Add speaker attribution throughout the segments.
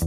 Speaker 1: 大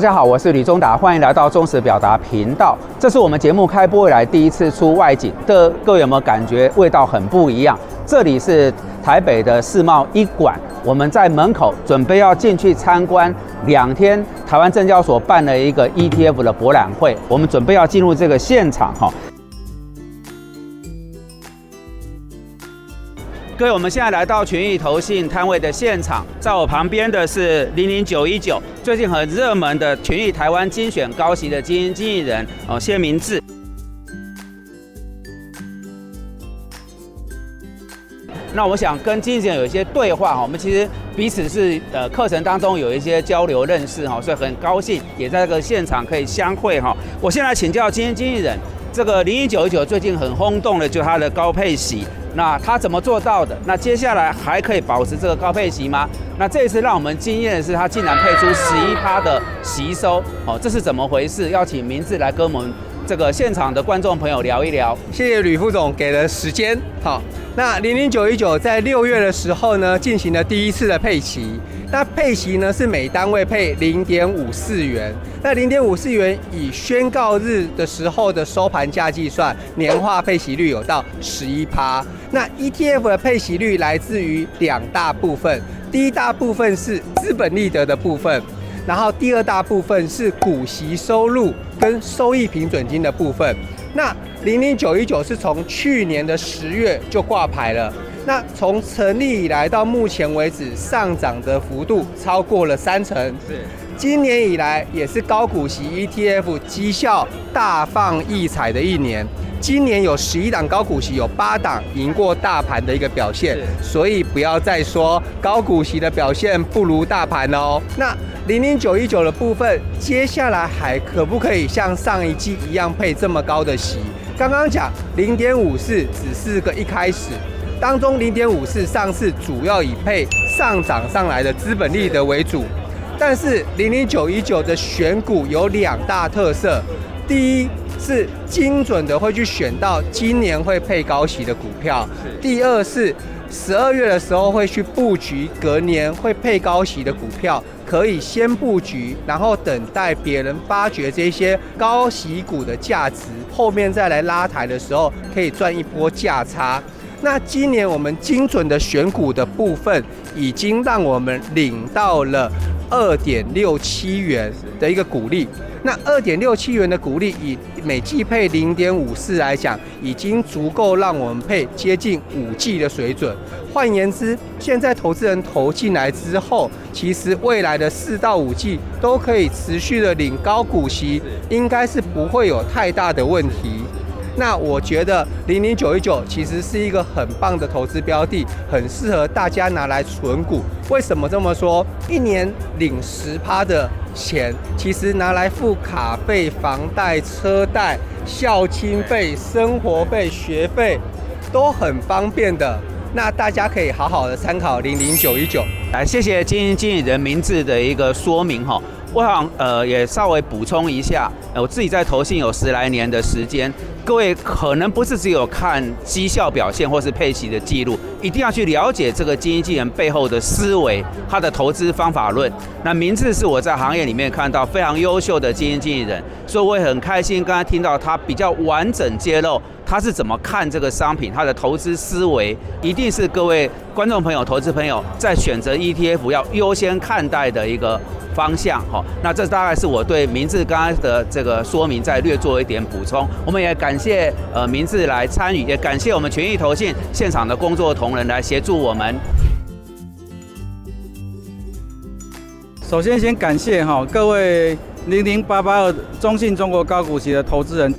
Speaker 1: 家好，我是吕忠达，欢迎来到忠实表达频道。这是我们节目开播以来第一次出外景，的各位有没有感觉味道很不一样？这里是台北的世贸一馆，我们在门口准备要进去参观两天台湾证交所办了一个 ETF 的博览会，我们准备要进入这个现场哈。各位，我们现在来到群益投信摊位的现场，在我旁边的是零零九一九，最近很热门的群益台湾精选高息的基金经理人哦，谢明志。那我想跟经纪人有一些对话哈，我们其实彼此是呃课程当中有一些交流认识哈，所以很高兴也在这个现场可以相会哈。我先来请教基金经纪人，这个零一九一九最近很轰动的就它的高配息。那他怎么做到的？那接下来还可以保持这个高配息吗？那这一次让我们惊艳的是，他竟然配出十一趴的吸收，哦，这是怎么回事？要请名字来跟我们这个现场的观众朋友聊一聊。
Speaker 2: 谢谢吕副总给的时间。好，那零零九一九在六月的时候呢，进行了第一次的配息。那配息呢是每单位配零点五四元，那零点五四元以宣告日的时候的收盘价计算，年化配息率有到十一趴。那 ETF 的配息率来自于两大部分，第一大部分是资本利得的部分，然后第二大部分是股息收入跟收益平准金的部分。那零零九一九是从去年的十月就挂牌了。那从成立以来到目前为止，上涨的幅度超过了三成。是，今年以来也是高股息 ETF 绩效大放异彩的一年。今年有十一档高股息，有八档赢过大盘的一个表现。所以不要再说高股息的表现不如大盘哦。那零零九一九的部分，接下来还可不可以像上一季一样配这么高的息？刚刚讲零点五四只是个一开始。当中零点五四上市主要以配上涨上来的资本利得为主，但是零零九一九的选股有两大特色，第一是精准的会去选到今年会配高息的股票，第二是十二月的时候会去布局隔年会配高息的股票，可以先布局，然后等待别人发掘这些高息股的价值，后面再来拉抬的时候可以赚一波价差。那今年我们精准的选股的部分，已经让我们领到了二点六七元的一个股利。那二点六七元的股利，以每季配零点五四来讲，已经足够让我们配接近五季的水准。换言之，现在投资人投进来之后，其实未来的四到五季都可以持续的领高股息，应该是不会有太大的问题。那我觉得零零九一九其实是一个很棒的投资标的，很适合大家拿来存股。为什么这么说？一年领十趴的钱，其实拿来付卡费、房贷、车贷、校清费、生活费、学费，都很方便的。那大家可以好好的参考零零九一九。
Speaker 1: 来，谢谢经营经理人名字的一个说明哈。我想呃也稍微补充一下，我自己在投信有十来年的时间。各位可能不是只有看绩效表现或是配息的记录，一定要去了解这个基金经纪人背后的思维，他的投资方法论。那名字是我在行业里面看到非常优秀的基金经理人，所以我也很开心刚才听到他比较完整揭露他是怎么看这个商品，他的投资思维一定是各位观众朋友、投资朋友在选择 ETF 要优先看待的一个。方向哈，那这大概是我对名字刚刚的这个说明，再略做一点补充。我们也感谢呃名字来参与，也感谢我们权益投信现场的工作同仁来协助我们。
Speaker 3: 首先先感谢哈各位零零八八二中信中国高股息的投资人，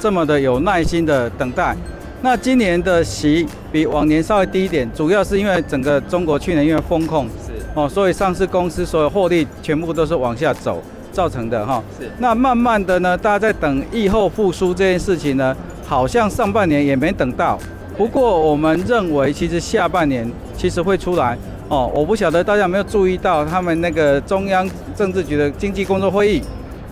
Speaker 3: 这么的有耐心的等待。那今年的息比往年稍微低一点，主要是因为整个中国去年因为风控是哦，所以上市公司所有获利全部都是往下走造成的哈。是。那慢慢的呢，大家在等疫后复苏这件事情呢，好像上半年也没等到不过我们认为，其实下半年其实会出来哦。我不晓得大家有没有注意到，他们那个中央政治局的经济工作会议，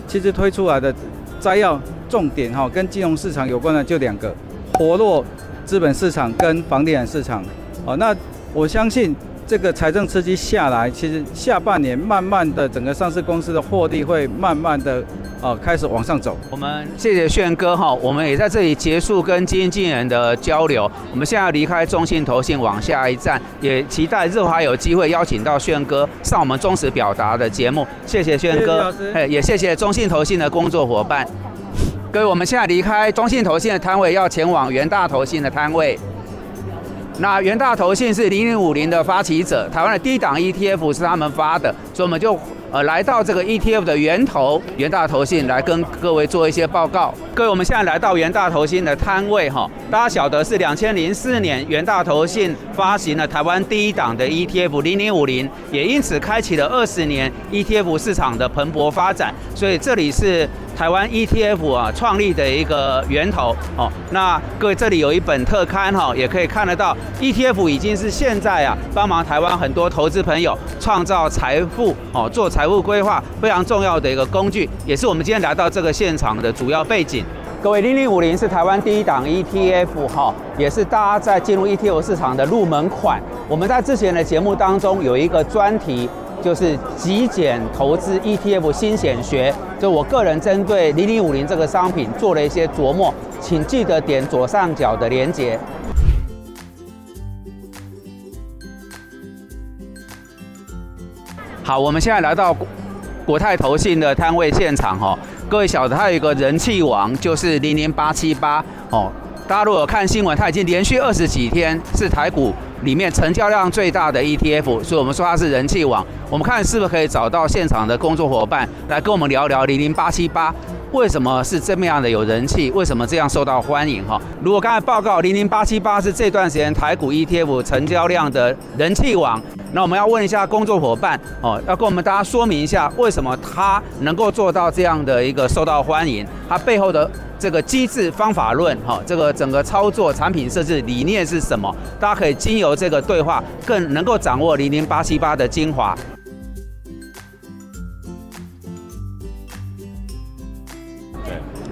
Speaker 3: 其实推出来的摘要重点哈，跟金融市场有关的就两个：活络资本市场跟房地产市场。哦，那我相信。这个财政刺激下来，其实下半年慢慢的整个上市公司的获利会慢慢的呃开始往上走。
Speaker 1: 我们谢谢炫哥哈，我们也在这里结束跟基金经纪人的交流。我们现在要离开中信投信往下一站，也期待日后还有机会邀请到炫哥上我们忠实表达的节目。谢谢炫哥，
Speaker 3: 哎，
Speaker 1: 也谢谢中信投信的工作伙伴。各位，我们现在离开中信投信的摊位，要前往元大投信的摊位。那元大投信是零零五零的发起者，台湾的低档 ETF 是他们发的，所以我们就呃来到这个 ETF 的源头元大投信来跟各位做一些报告。各位，我们现在来到元大投信的摊位哈，大家晓得是两千零四年元大投信发行了台湾第一档的 ETF 零零五零，也因此开启了二十年 ETF 市场的蓬勃发展，所以这里是。台湾 ETF 啊创立的一个源头哦，那各位这里有一本特刊哈，也可以看得到 ETF 已经是现在啊帮忙台湾很多投资朋友创造财富哦，做财务规划非常重要的一个工具，也是我们今天来到这个现场的主要背景。各位，零零五零是台湾第一档 ETF 哈，也是大家在进入 ETF 市场的入门款。我们在之前的节目当中有一个专题。就是极简投资 ETF 新显学，就我个人针对零零五零这个商品做了一些琢磨，请记得点左上角的连接。好，我们现在来到国泰投信的摊位现场哈，各位晓得它有一个人气王，就是零零八七八哦。大家如果看新闻，它已经连续二十几天是台股里面成交量最大的 ETF，所以我们说它是人气王。我们看是不是可以找到现场的工作伙伴来跟我们聊聊零零八七八为什么是这么样的有人气，为什么这样受到欢迎哈？如果刚才报告零零八七八是这段时间台股 ETF 成交量的人气王，那我们要问一下工作伙伴哦，要跟我们大家说明一下为什么它能够做到这样的一个受到欢迎，它背后的。这个机制方法论，哈，这个整个操作产品设置理念是什么？大家可以经由这个对话，更能够掌握零零八七八的精华。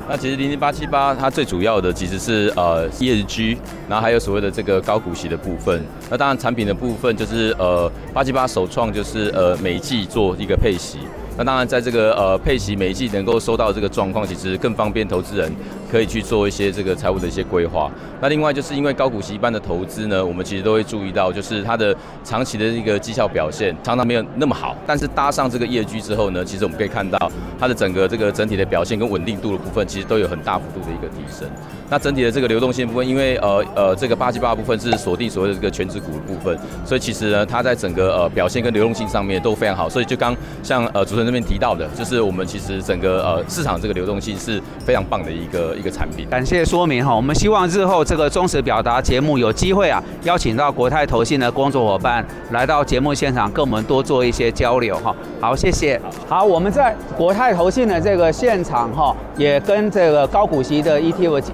Speaker 4: 那其实零零八七八它最主要的其实是呃 ESG，然后还有所谓的这个高股息的部分。那当然产品的部分就是呃八七八首创就是呃每季做一个配息。那当然，在这个呃佩奇每一季能够收到这个状况，其实更方便投资人可以去做一些这个财务的一些规划。那另外就是因为高股息一般的投资呢，我们其实都会注意到，就是它的长期的一个绩效表现常常没有那么好。但是搭上这个业绩之后呢，其实我们可以看到它的整个这个整体的表现跟稳定度的部分，其实都有很大幅度的一个提升。那整体的这个流动性部分，因为呃呃这个八七八部分是锁定所谓的这个全值股的部分，所以其实呢它在整个呃表现跟流动性上面都非常好。所以就刚像呃主持人。这边提到的，就是我们其实整个呃市场这个流动性是非常棒的一个个产品。
Speaker 1: 感谢说明哈，我们希望日后这个忠实表达节目有机会啊，邀请到国泰投信的工作伙伴来到节目现场，跟我们多做一些交流哈。好，谢谢。好，我们在国泰投信的这个现场哈，也跟这个高股息的 ETF。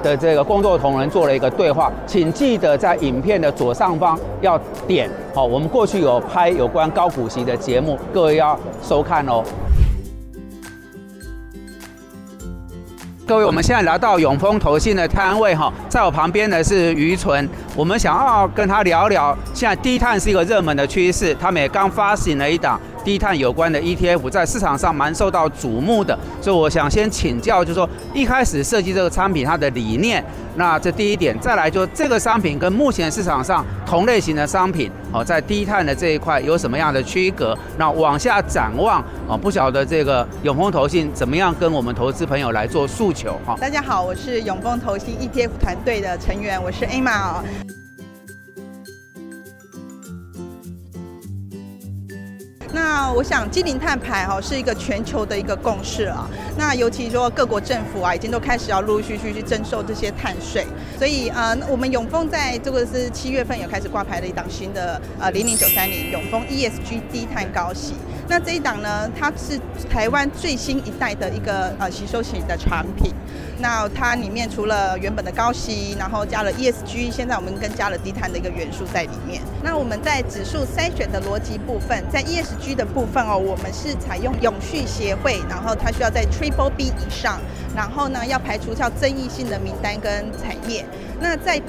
Speaker 1: 的这个工作同仁做了一个对话，请记得在影片的左上方要点好，我们过去有拍有关高股息的节目，各位要收看哦。各位，我们现在来到永丰投信的摊位哈，在我旁边的是余纯，我们想要跟他聊聊，现在低碳是一个热门的趋势，他们也刚发行了一档。低碳有关的 ETF 在市场上蛮受到瞩目的，所以我想先请教，就是说一开始设计这个产品它的理念，那这第一点，再来就这个商品跟目前市场上同类型的商品，哦，在低碳的这一块有什么样的区隔？那往下展望，哦，不晓得这个永丰投信怎么样跟我们投资朋友来做诉求？哈，
Speaker 5: 大家好，我是永丰投信 ETF 团队的成员，我是 Emma。那，我想基零碳排哈是一个全球的一个共识啊。那尤其说各国政府啊，已经都开始要陆陆续续去征收这些碳税。所以啊，我们永丰在这个是七月份有开始挂牌了一档新的呃零零九三零永丰 ESG 低碳高息。那这一档呢，它是台湾最新一代的一个呃吸收型的产品。那它里面除了原本的高息，然后加了 ESG，现在我们更加了低碳的一个元素在里面。那我们在指数筛选的逻辑部分，在 ESG 的部分哦，我们是采用永续协会，然后它需要在 Triple B 以上，然后呢要排除掉争议性的名单跟产业。那在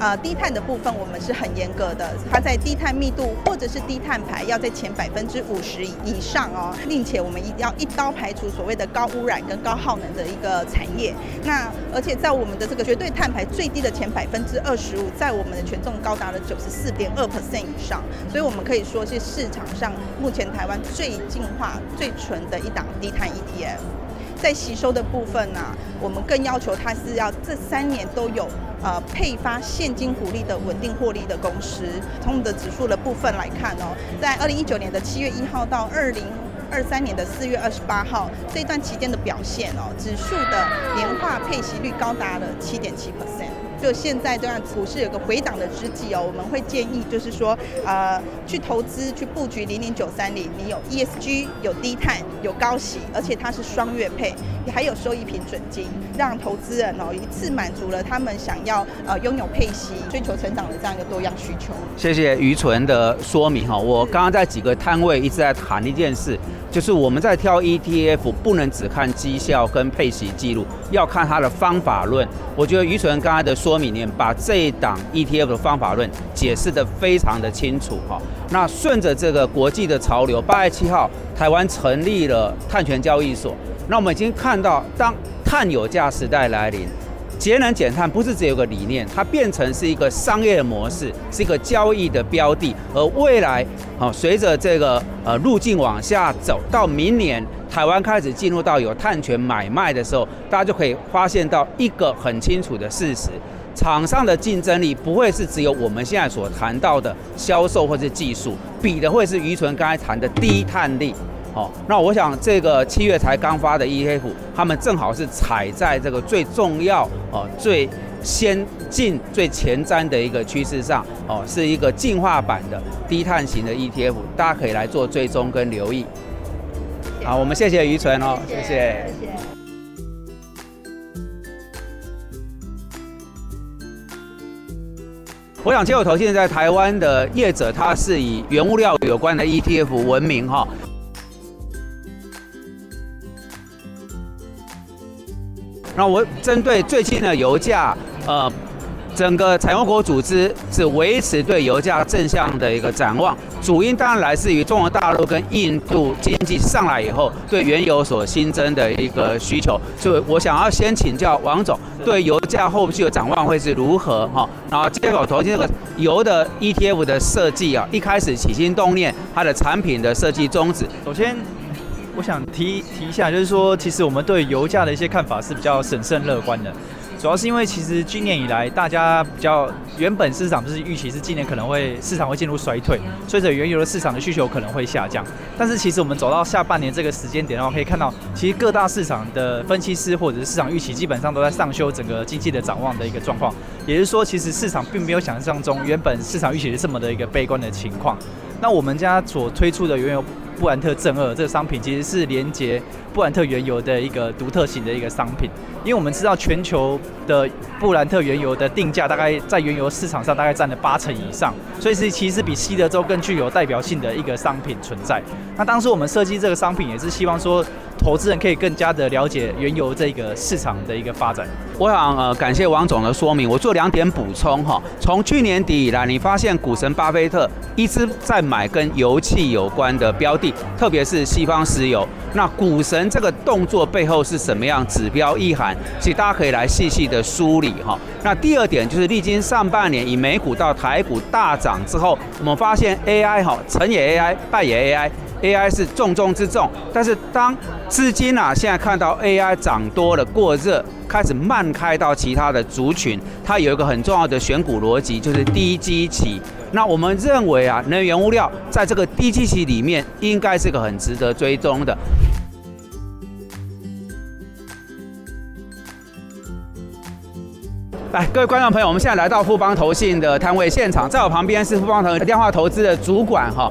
Speaker 5: 呃，低碳的部分我们是很严格的，它在低碳密度或者是低碳排要在前百分之五十以上哦，并且我们一定要一刀排除所谓的高污染跟高耗能的一个产业。那而且在我们的这个绝对碳排最低的前百分之二十五，在我们的权重高达了九十四点二 percent 以上，所以我们可以说是市场上目前台湾最净化、最纯的一档低碳 ETF。在吸收的部分呢，我们更要求它是要这三年都有。呃，配发现金股利的稳定获利的公司，从我们的指数的部分来看哦，在二零一九年的七月一号到二零二三年的四月二十八号这段期间的表现哦，指数的年化配息率高达了七点七 percent。就现在这样股市有个回档的之际哦，我们会建议就是说，呃，去投资去布局零零九三零，你有 ESG，有低碳，有高息，而且它是双月配，还有收益平准金，让投资人哦一次满足了他们想要呃拥有配息、追求成长的这样一个多样需求。
Speaker 1: 谢谢于纯的说明哈，我刚刚在几个摊位一直在谈一件事。就是我们在挑 ETF，不能只看绩效跟配息记录，要看它的方法论。我觉得于纯刚才的说明，把这一档 ETF 的方法论解释的非常的清楚哈。那顺着这个国际的潮流，八月七号台湾成立了碳权交易所。那我们已经看到，当碳有价时代来临。节能减碳不是只有个理念，它变成是一个商业模式，是一个交易的标的。而未来，好随着这个呃路径往下走，到明年台湾开始进入到有碳权买卖的时候，大家就可以发现到一个很清楚的事实：场上的竞争力不会是只有我们现在所谈到的销售或是技术，比的会是余纯刚才谈的低碳力。哦，那我想这个七月才刚发的 ETF，他们正好是踩在这个最重要、哦最先进、最前瞻的一个趋势上，哦，是一个进化版的低碳型的 ETF，大家可以来做追踪跟留意。好，我们谢谢于纯哦，谢谢。我想接口投现在台湾的业者，他是以原物料有关的 ETF 闻名哈。那我针对最近的油价，呃，整个产油国组织是维持对油价正向的一个展望，主因当然来自于中国大陆跟印度经济上来以后对原油所新增的一个需求，所以我想要先请教王总，对油价后续的展望会是如何哈？然后接口投这个油的 ETF 的设计啊，一开始起心动念，它的产品的设计宗旨，
Speaker 6: 首先。我想提提一下，就是说，其实我们对油价的一些看法是比较审慎乐观的，主要是因为其实今年以来，大家比较原本市场不是预期是今年可能会市场会进入衰退，随着原油的市场的需求可能会下降。但是其实我们走到下半年这个时间点的话，可以看到，其实各大市场的分析师或者是市场预期基本上都在上修整个经济的展望的一个状况，也就是说，其实市场并没有想象中原本市场预期是这么的一个悲观的情况。那我们家所推出的原油。布兰特正二这个商品其实是连接布兰特原油的一个独特型的一个商品，因为我们知道全球的布兰特原油的定价大概在原油市场上大概占了八成以上，所以是其实比西德州更具有代表性的一个商品存在。那当时我们设计这个商品也是希望说。投资人可以更加的了解原油这个市场的一个发展。
Speaker 1: 我想呃感谢王总的说明，我做两点补充哈。从去年底以来，你发现股神巴菲特一直在买跟油气有关的标的，特别是西方石油。那股神这个动作背后是什么样指标意涵？其实大家可以来细细的梳理哈。那第二点就是历经上半年以美股到台股大涨之后，我们发现 AI 哈成也 AI，败也 AI。AI 是重中之重。但是当资金啊现在看到 AI 涨多了过热，开始慢开到其他的族群，它有一个很重要的选股逻辑，就是低基期。那我们认为啊，能源物料在这个低基期里面，应该是个很值得追踪的。来，各位观众朋友，我们现在来到富邦投信的摊位现场，在我旁边是富邦投电话投资的主管哈。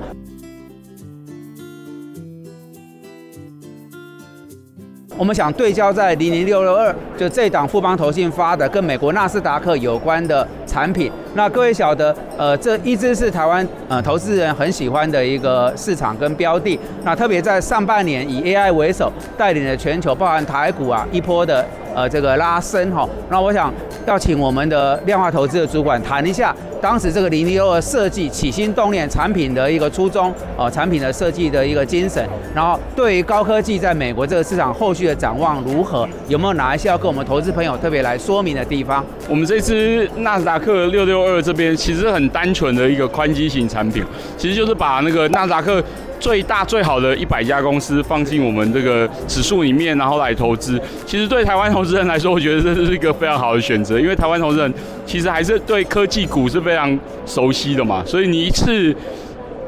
Speaker 1: 我们想对焦在零零六六二，就这档富邦投信发的跟美国纳斯达克有关的产品。那各位晓得，呃，这一直是台湾呃投资人很喜欢的一个市场跟标的。那特别在上半年以 AI 为首，带领的全球，包含台股啊一波的呃这个拉升哈。那我想要请我们的量化投资的主管谈一下。当时这个零零六二设计起心动念产品的一个初衷，哦，产品的设计的一个精神，然后对于高科技在美国这个市场后续的展望如何，有没有哪一些要跟我们投资朋友特别来说明的地方？
Speaker 7: 我们这支纳斯达克六六二这边其实很单纯的一个宽基型产品，其实就是把那个纳斯达克。最大最好的一百家公司放进我们这个指数里面，然后来投资。其实对台湾投资人来说，我觉得这是一个非常好的选择，因为台湾投资人其实还是对科技股是非常熟悉的嘛。所以你一次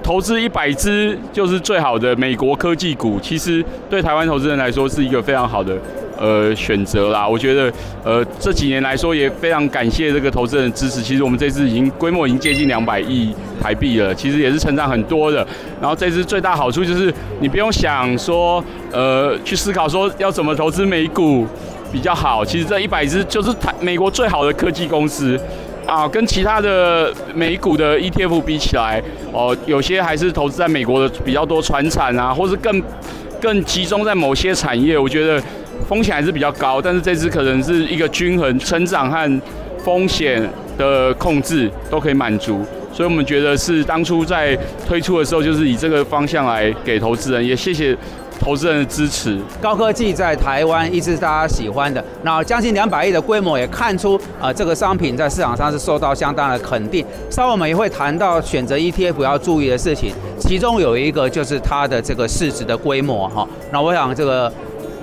Speaker 7: 投资一百只就是最好的美国科技股，其实对台湾投资人来说是一个非常好的。呃，选择啦，我觉得，呃，这几年来说也非常感谢这个投资人的支持。其实我们这次已经规模已经接近两百亿台币了，其实也是成长很多的。然后这次最大好处就是你不用想说，呃，去思考说要怎么投资美股比较好。其实这一百只就是台美国最好的科技公司啊，跟其他的美股的 ETF 比起来，哦，有些还是投资在美国的比较多，船产啊，或是更更集中在某些产业，我觉得。风险还是比较高，但是这支可能是一个均衡成长和风险的控制都可以满足，所以我们觉得是当初在推出的时候就是以这个方向来给投资人，也谢谢投资人的支持。
Speaker 1: 高科技在台湾一直是大家喜欢的，那将近两百亿的规模也看出啊这个商品在市场上是受到相当的肯定。稍后我们也会谈到选择 ETF 要注意的事情，其中有一个就是它的这个市值的规模哈。那我想这个。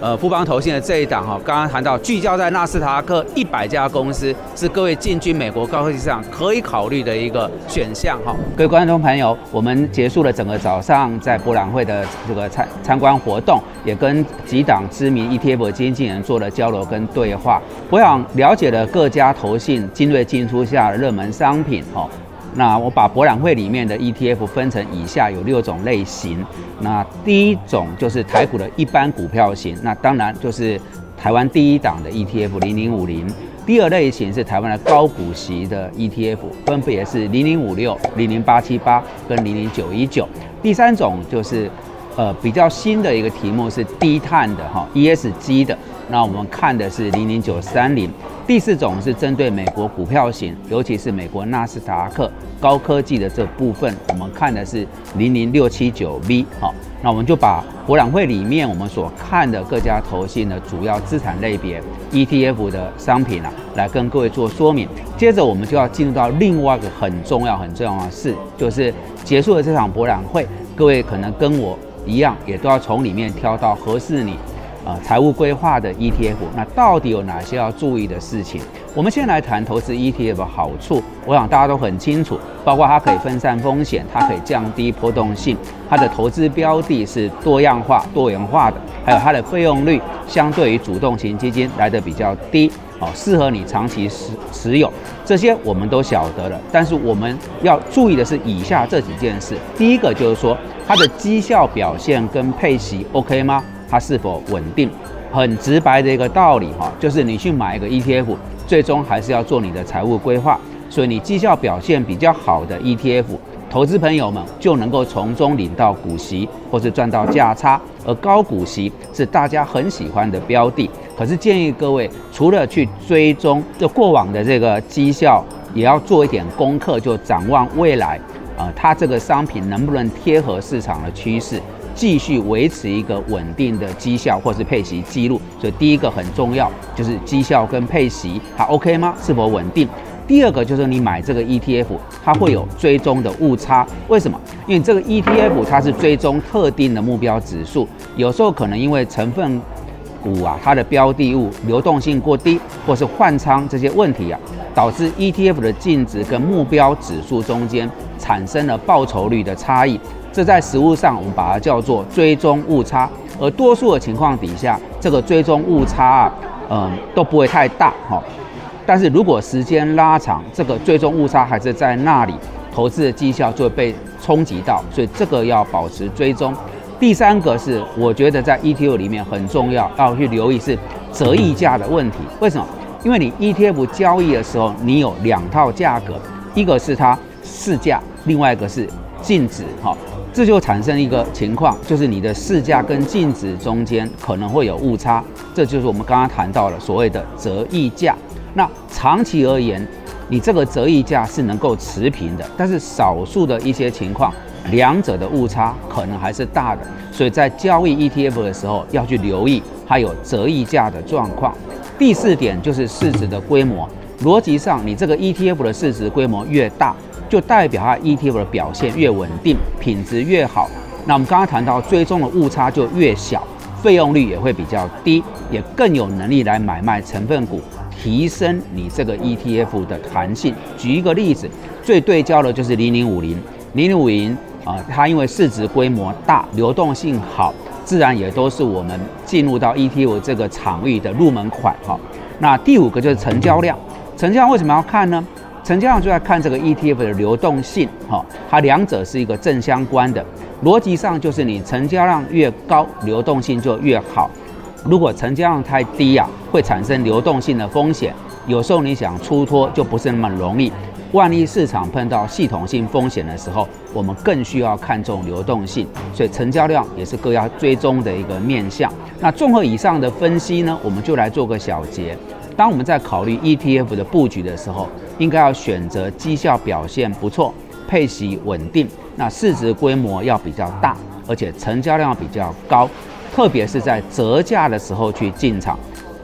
Speaker 1: 呃，富邦投信的这一档哈，刚刚谈到聚焦在纳斯达克一百家公司，是各位进军美国高科技市场可以考虑的一个选项哈。各位观众朋友，我们结束了整个早上在博览会的这个参参观活动，也跟几档知名 ETF 经纪人做了交流跟对话。我想了解了各家投信精锐进出下的热门商品哈。那我把博览会里面的 ETF 分成以下有六种类型。那第一种就是台股的一般股票型，那当然就是台湾第一档的 ETF 零零五零。第二类型是台湾的高股息的 ETF，分别是零零五六、零零八七八跟零零九一九。第三种就是呃比较新的一个题目是低碳的哈 ESG 的，那我们看的是零零九三零。第四种是针对美国股票型，尤其是美国纳斯达克高科技的这部分，我们看的是零零六七九 V。好，那我们就把博览会里面我们所看的各家投信的主要资产类别 ETF 的商品啊，来跟各位做说明。接着我们就要进入到另外一个很重要很重要的事，就是结束了这场博览会，各位可能跟我一样，也都要从里面挑到合适你。啊，财务规划的 ETF，那到底有哪些要注意的事情？我们先来谈投资 ETF 的好处。我想大家都很清楚，包括它可以分散风险，它可以降低波动性，它的投资标的是多样化、多元化的，还有它的费用率相对于主动型基金来的比较低，哦，适合你长期持持有。这些我们都晓得了，但是我们要注意的是以下这几件事。第一个就是说，它的绩效表现跟配息 OK 吗？它是否稳定？很直白的一个道理哈，就是你去买一个 ETF，最终还是要做你的财务规划。所以你绩效表现比较好的 ETF，投资朋友们就能够从中领到股息，或是赚到价差。而高股息是大家很喜欢的标的。可是建议各位，除了去追踪这过往的这个绩效，也要做一点功课，就展望未来啊，它这个商品能不能贴合市场的趋势？继续维持一个稳定的绩效或是配息记录，所以第一个很重要就是绩效跟配息它 OK 吗？是否稳定？第二个就是你买这个 ETF，它会有追踪的误差。为什么？因为这个 ETF 它是追踪特定的目标指数，有时候可能因为成分股啊，它的标的物流动性过低，或是换仓这些问题啊，导致 ETF 的净值跟目标指数中间产生了报酬率的差异。这在实物上我们把它叫做追踪误差。而多数的情况底下，这个追踪误差啊，嗯，都不会太大哈。但是如果时间拉长，这个追踪误差还是在那里，投资的绩效就会被冲击到，所以这个要保持追踪。第三个是我觉得在 ETF 里面很重要，要去留意是折溢价的问题。为什么？因为你 ETF 交易的时候，你有两套价格，一个是它市价，另外一个是净值，哈，这就产生一个情况，就是你的市价跟净值中间可能会有误差，这就是我们刚刚谈到了所谓的折溢价。那长期而言，你这个折溢价是能够持平的，但是少数的一些情况，两者的误差可能还是大的，所以在交易 ETF 的时候要去留意它有折溢价的状况。第四点就是市值的规模，逻辑上你这个 ETF 的市值规模越大，就代表它 ETF 的表现越稳定，品质越好。那我们刚刚谈到追踪的误差就越小，费用率也会比较低，也更有能力来买卖成分股。提升你这个 ETF 的弹性。举一个例子，最对焦的就是零零五零，零零五零啊，它因为市值规模大，流动性好，自然也都是我们进入到 ETF 这个场域的入门款哈。那第五个就是成交量，成交量为什么要看呢？成交量就在看这个 ETF 的流动性哈，它两者是一个正相关的，逻辑上就是你成交量越高，流动性就越好。如果成交量太低呀，会产生流动性的风险。有时候你想出脱就不是那么容易。万一市场碰到系统性风险的时候，我们更需要看重流动性。所以成交量也是各要追踪的一个面向。那综合以上的分析呢，我们就来做个小结。当我们在考虑 ETF 的布局的时候，应该要选择绩效表现不错、配息稳定、那市值规模要比较大，而且成交量比较高。特别是在折价的时候去进场，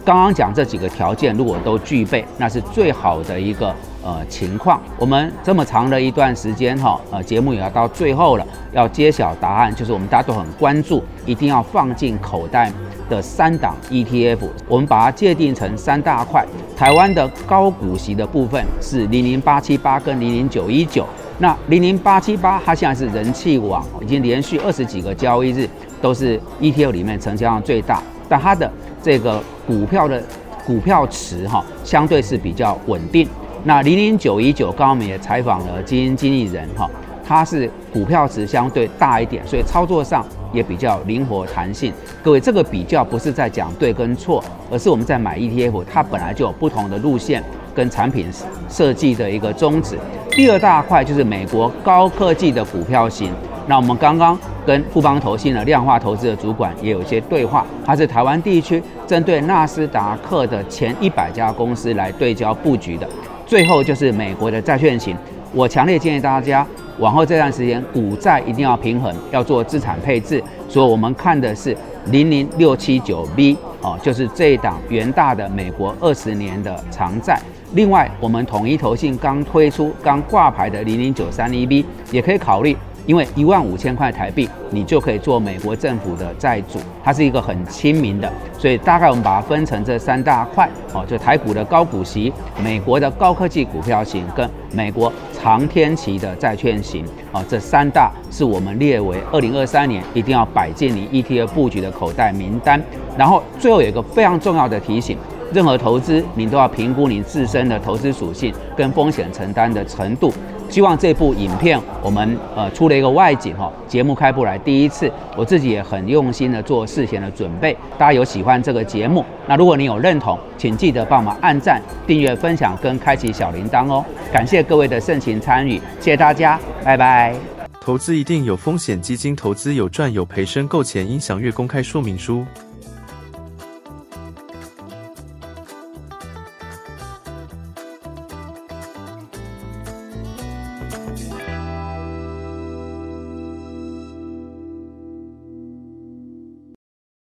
Speaker 1: 刚刚讲这几个条件如果都具备，那是最好的一个呃情况。我们这么长的一段时间哈，呃节目也要到最后了，要揭晓答案，就是我们大家都很关注，一定要放进口袋的三档 ETF，我们把它界定成三大块。台湾的高股息的部分是零零八七八跟零零九一九，那零零八七八它现在是人气王，已经连续二十几个交易日。都是 ETF 里面成交量最大，但它的这个股票的股票池哈，相对是比较稳定。那零零九一九，刚刚我们也采访了基金经理人哈，它是股票池相对大一点，所以操作上也比较灵活弹性。各位，这个比较不是在讲对跟错，而是我们在买 ETF，它本来就有不同的路线跟产品设计的一个宗旨。第二大块就是美国高科技的股票型。那我们刚刚跟富邦投信的量化投资的主管也有一些对话，他是台湾地区针对纳斯达克的前一百家公司来对焦布局的。最后就是美国的债券型，我强烈建议大家往后这段时间股债一定要平衡，要做资产配置。所以我们看的是零零六七九 B 哦，就是这一档元大的美国二十年的长债。另外，我们统一投信刚推出刚挂牌的零零九三一 B 也可以考虑。因为一万五千块台币，你就可以做美国政府的债主，它是一个很亲民的，所以大概我们把它分成这三大块哦，就台股的高股息、美国的高科技股票型跟美国长天期的债券型哦，这三大是我们列为二零二三年一定要摆进你 ETF 布局的口袋名单。然后最后有一个非常重要的提醒。任何投资，你都要评估你自身的投资属性跟风险承担的程度。希望这部影片我们呃出了一个外景哈，节目开播来第一次，我自己也很用心的做事前的准备。大家有喜欢这个节目，那如果你有认同，请记得帮忙按赞、订阅、分享跟开启小铃铛哦。感谢各位的盛情参与，谢谢大家，拜拜。
Speaker 8: 投资一定有风险，基金投资有赚有赔，申购前应详阅公开说明书。